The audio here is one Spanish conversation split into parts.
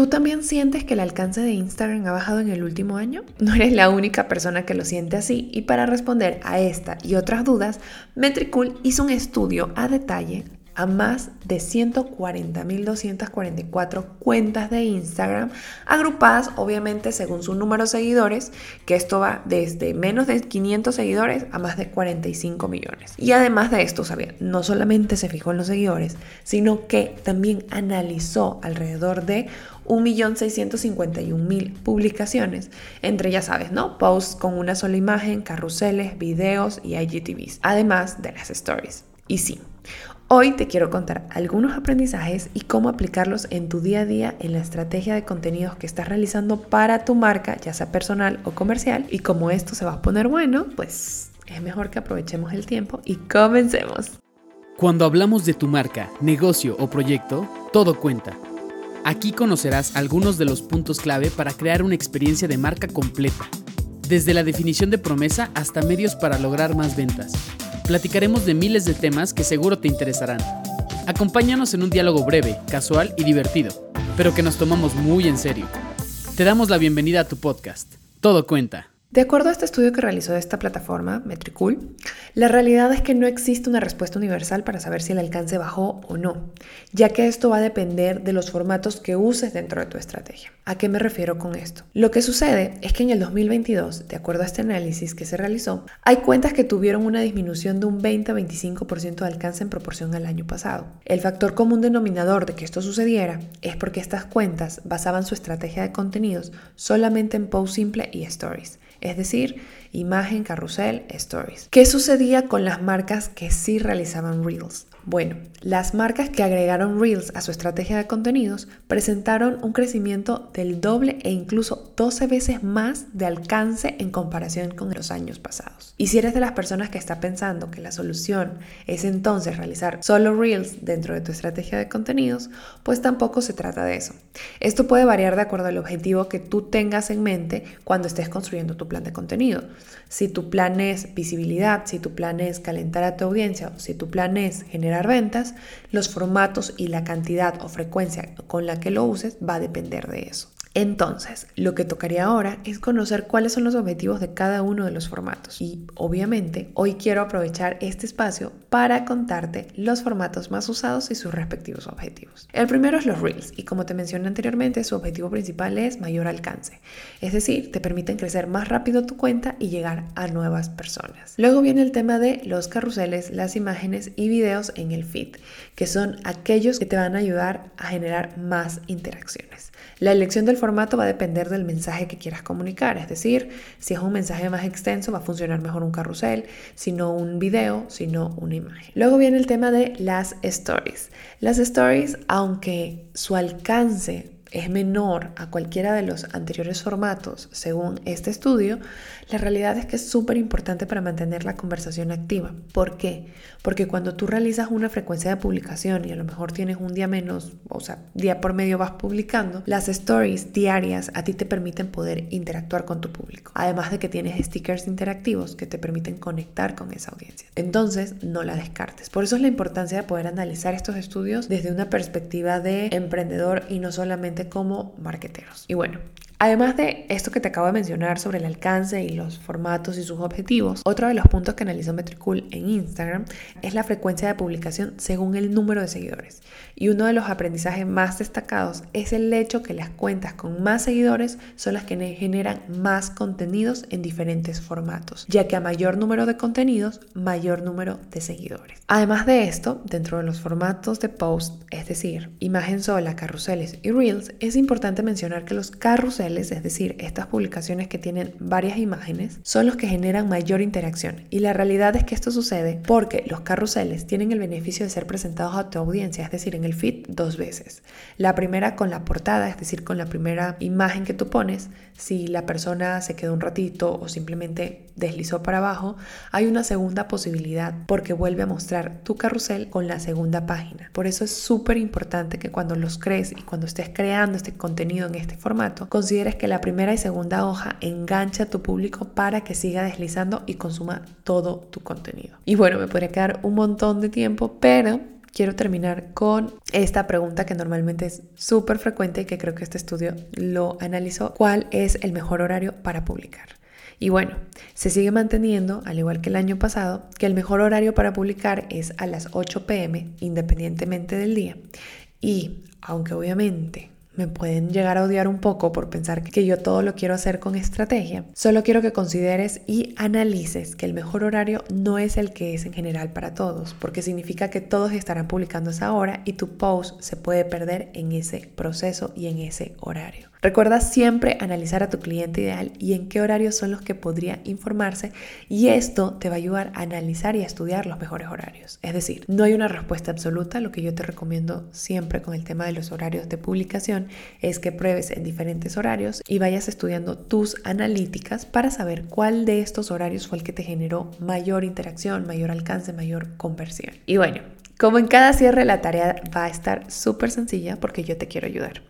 ¿Tú también sientes que el alcance de Instagram ha bajado en el último año? No eres la única persona que lo siente así y para responder a esta y otras dudas, Metricool hizo un estudio a detalle a más de 140.244 cuentas de Instagram, agrupadas obviamente según su número de seguidores, que esto va desde menos de 500 seguidores a más de 45 millones. Y además de esto, sabía, no solamente se fijó en los seguidores, sino que también analizó alrededor de 1.651.000 publicaciones, entre ya sabes, ¿no? Posts con una sola imagen, carruseles, videos y IGTVs, además de las stories. Y sí, Hoy te quiero contar algunos aprendizajes y cómo aplicarlos en tu día a día en la estrategia de contenidos que estás realizando para tu marca, ya sea personal o comercial. Y como esto se va a poner bueno, pues es mejor que aprovechemos el tiempo y comencemos. Cuando hablamos de tu marca, negocio o proyecto, todo cuenta. Aquí conocerás algunos de los puntos clave para crear una experiencia de marca completa, desde la definición de promesa hasta medios para lograr más ventas platicaremos de miles de temas que seguro te interesarán. Acompáñanos en un diálogo breve, casual y divertido, pero que nos tomamos muy en serio. Te damos la bienvenida a tu podcast. Todo cuenta. De acuerdo a este estudio que realizó esta plataforma, Metricool, la realidad es que no existe una respuesta universal para saber si el alcance bajó o no, ya que esto va a depender de los formatos que uses dentro de tu estrategia. ¿A qué me refiero con esto? Lo que sucede es que en el 2022, de acuerdo a este análisis que se realizó, hay cuentas que tuvieron una disminución de un 20-25% de alcance en proporción al año pasado. El factor común denominador de que esto sucediera es porque estas cuentas basaban su estrategia de contenidos solamente en post simple y stories es decir, imagen, carrusel, stories. ¿Qué sucedía con las marcas que sí realizaban reels? Bueno, las marcas que agregaron Reels a su estrategia de contenidos presentaron un crecimiento del doble e incluso 12 veces más de alcance en comparación con los años pasados. Y si eres de las personas que está pensando que la solución es entonces realizar solo Reels dentro de tu estrategia de contenidos, pues tampoco se trata de eso. Esto puede variar de acuerdo al objetivo que tú tengas en mente cuando estés construyendo tu plan de contenido. Si tu plan es visibilidad, si tu plan es calentar a tu audiencia, o si tu plan es generar ventas, los formatos y la cantidad o frecuencia con la que lo uses va a depender de eso. Entonces, lo que tocaría ahora es conocer cuáles son los objetivos de cada uno de los formatos. Y obviamente, hoy quiero aprovechar este espacio para contarte los formatos más usados y sus respectivos objetivos. El primero es los Reels y como te mencioné anteriormente, su objetivo principal es mayor alcance. Es decir, te permiten crecer más rápido tu cuenta y llegar a nuevas personas. Luego viene el tema de los carruseles, las imágenes y videos en el feed, que son aquellos que te van a ayudar a generar más interacciones. La elección del formato va a depender del mensaje que quieras comunicar, es decir, si es un mensaje más extenso va a funcionar mejor un carrusel, si no un video, sino una imagen. Luego viene el tema de las stories. Las stories, aunque su alcance es menor a cualquiera de los anteriores formatos, según este estudio, la realidad es que es súper importante para mantener la conversación activa. ¿Por qué? Porque cuando tú realizas una frecuencia de publicación y a lo mejor tienes un día menos, o sea, día por medio vas publicando, las stories diarias a ti te permiten poder interactuar con tu público. Además de que tienes stickers interactivos que te permiten conectar con esa audiencia. Entonces, no la descartes. Por eso es la importancia de poder analizar estos estudios desde una perspectiva de emprendedor y no solamente como marqueteros. Y bueno, Además de esto que te acabo de mencionar sobre el alcance y los formatos y sus objetivos, otro de los puntos que analizó Metricool en Instagram es la frecuencia de publicación según el número de seguidores. Y uno de los aprendizajes más destacados es el hecho que las cuentas con más seguidores son las que generan más contenidos en diferentes formatos, ya que a mayor número de contenidos, mayor número de seguidores. Además de esto, dentro de los formatos de post, es decir, imagen sola, carruseles y reels, es importante mencionar que los carruseles es decir, estas publicaciones que tienen varias imágenes, son los que generan mayor interacción. Y la realidad es que esto sucede porque los carruseles tienen el beneficio de ser presentados a tu audiencia, es decir, en el feed dos veces. La primera con la portada, es decir, con la primera imagen que tú pones, si la persona se quedó un ratito o simplemente deslizó para abajo, hay una segunda posibilidad porque vuelve a mostrar tu carrusel con la segunda página. Por eso es súper importante que cuando los crees y cuando estés creando este contenido en este formato, consideres que la primera y segunda hoja engancha a tu público para que siga deslizando y consuma todo tu contenido. Y bueno, me podría quedar un montón de tiempo, pero quiero terminar con esta pregunta que normalmente es súper frecuente y que creo que este estudio lo analizó. ¿Cuál es el mejor horario para publicar? Y bueno, se sigue manteniendo, al igual que el año pasado, que el mejor horario para publicar es a las 8 pm, independientemente del día. Y aunque obviamente me pueden llegar a odiar un poco por pensar que yo todo lo quiero hacer con estrategia. Solo quiero que consideres y analices que el mejor horario no es el que es en general para todos, porque significa que todos estarán publicando esa hora y tu post se puede perder en ese proceso y en ese horario. Recuerda siempre analizar a tu cliente ideal y en qué horarios son los que podría informarse y esto te va a ayudar a analizar y a estudiar los mejores horarios. Es decir, no hay una respuesta absoluta, lo que yo te recomiendo siempre con el tema de los horarios de publicación es que pruebes en diferentes horarios y vayas estudiando tus analíticas para saber cuál de estos horarios fue el que te generó mayor interacción, mayor alcance, mayor conversión. Y bueno, como en cada cierre, la tarea va a estar súper sencilla porque yo te quiero ayudar.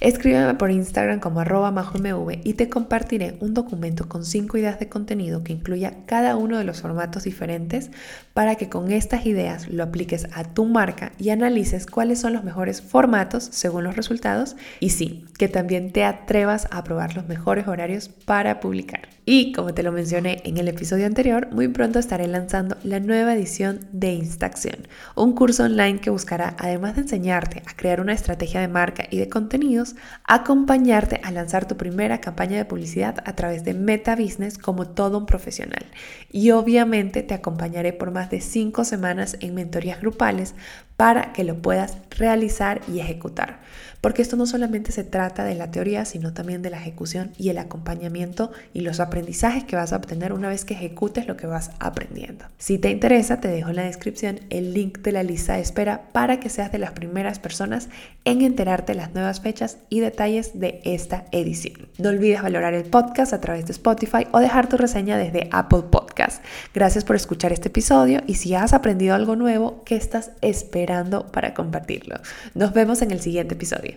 Escríbeme por Instagram como arroba majomv y te compartiré un documento con cinco ideas de contenido que incluya cada uno de los formatos diferentes para que con estas ideas lo apliques a tu marca y analices cuáles son los mejores formatos según los resultados y sí, que también te atrevas a probar los mejores horarios para publicar. Y como te lo mencioné en el episodio anterior, muy pronto estaré lanzando la nueva edición de Instacción, un curso online que buscará, además de enseñarte a crear una estrategia de marca y de contenidos, acompañarte a lanzar tu primera campaña de publicidad a través de Meta Business como todo un profesional. Y obviamente te acompañaré por más de cinco semanas en mentorías grupales para que lo puedas realizar y ejecutar. Porque esto no solamente se trata de la teoría, sino también de la ejecución y el acompañamiento y los aprendizajes que vas a obtener una vez que ejecutes lo que vas aprendiendo. Si te interesa, te dejo en la descripción el link de la lista de espera para que seas de las primeras personas en enterarte las nuevas fechas y detalles de esta edición. No olvides valorar el podcast a través de Spotify o dejar tu reseña desde Apple Podcast. Gracias por escuchar este episodio y si has aprendido algo nuevo, ¿qué estás esperando para compartirlo? Nos vemos en el siguiente episodio.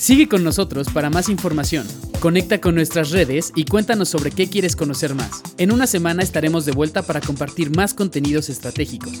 Sigue con nosotros para más información. Conecta con nuestras redes y cuéntanos sobre qué quieres conocer más. En una semana estaremos de vuelta para compartir más contenidos estratégicos.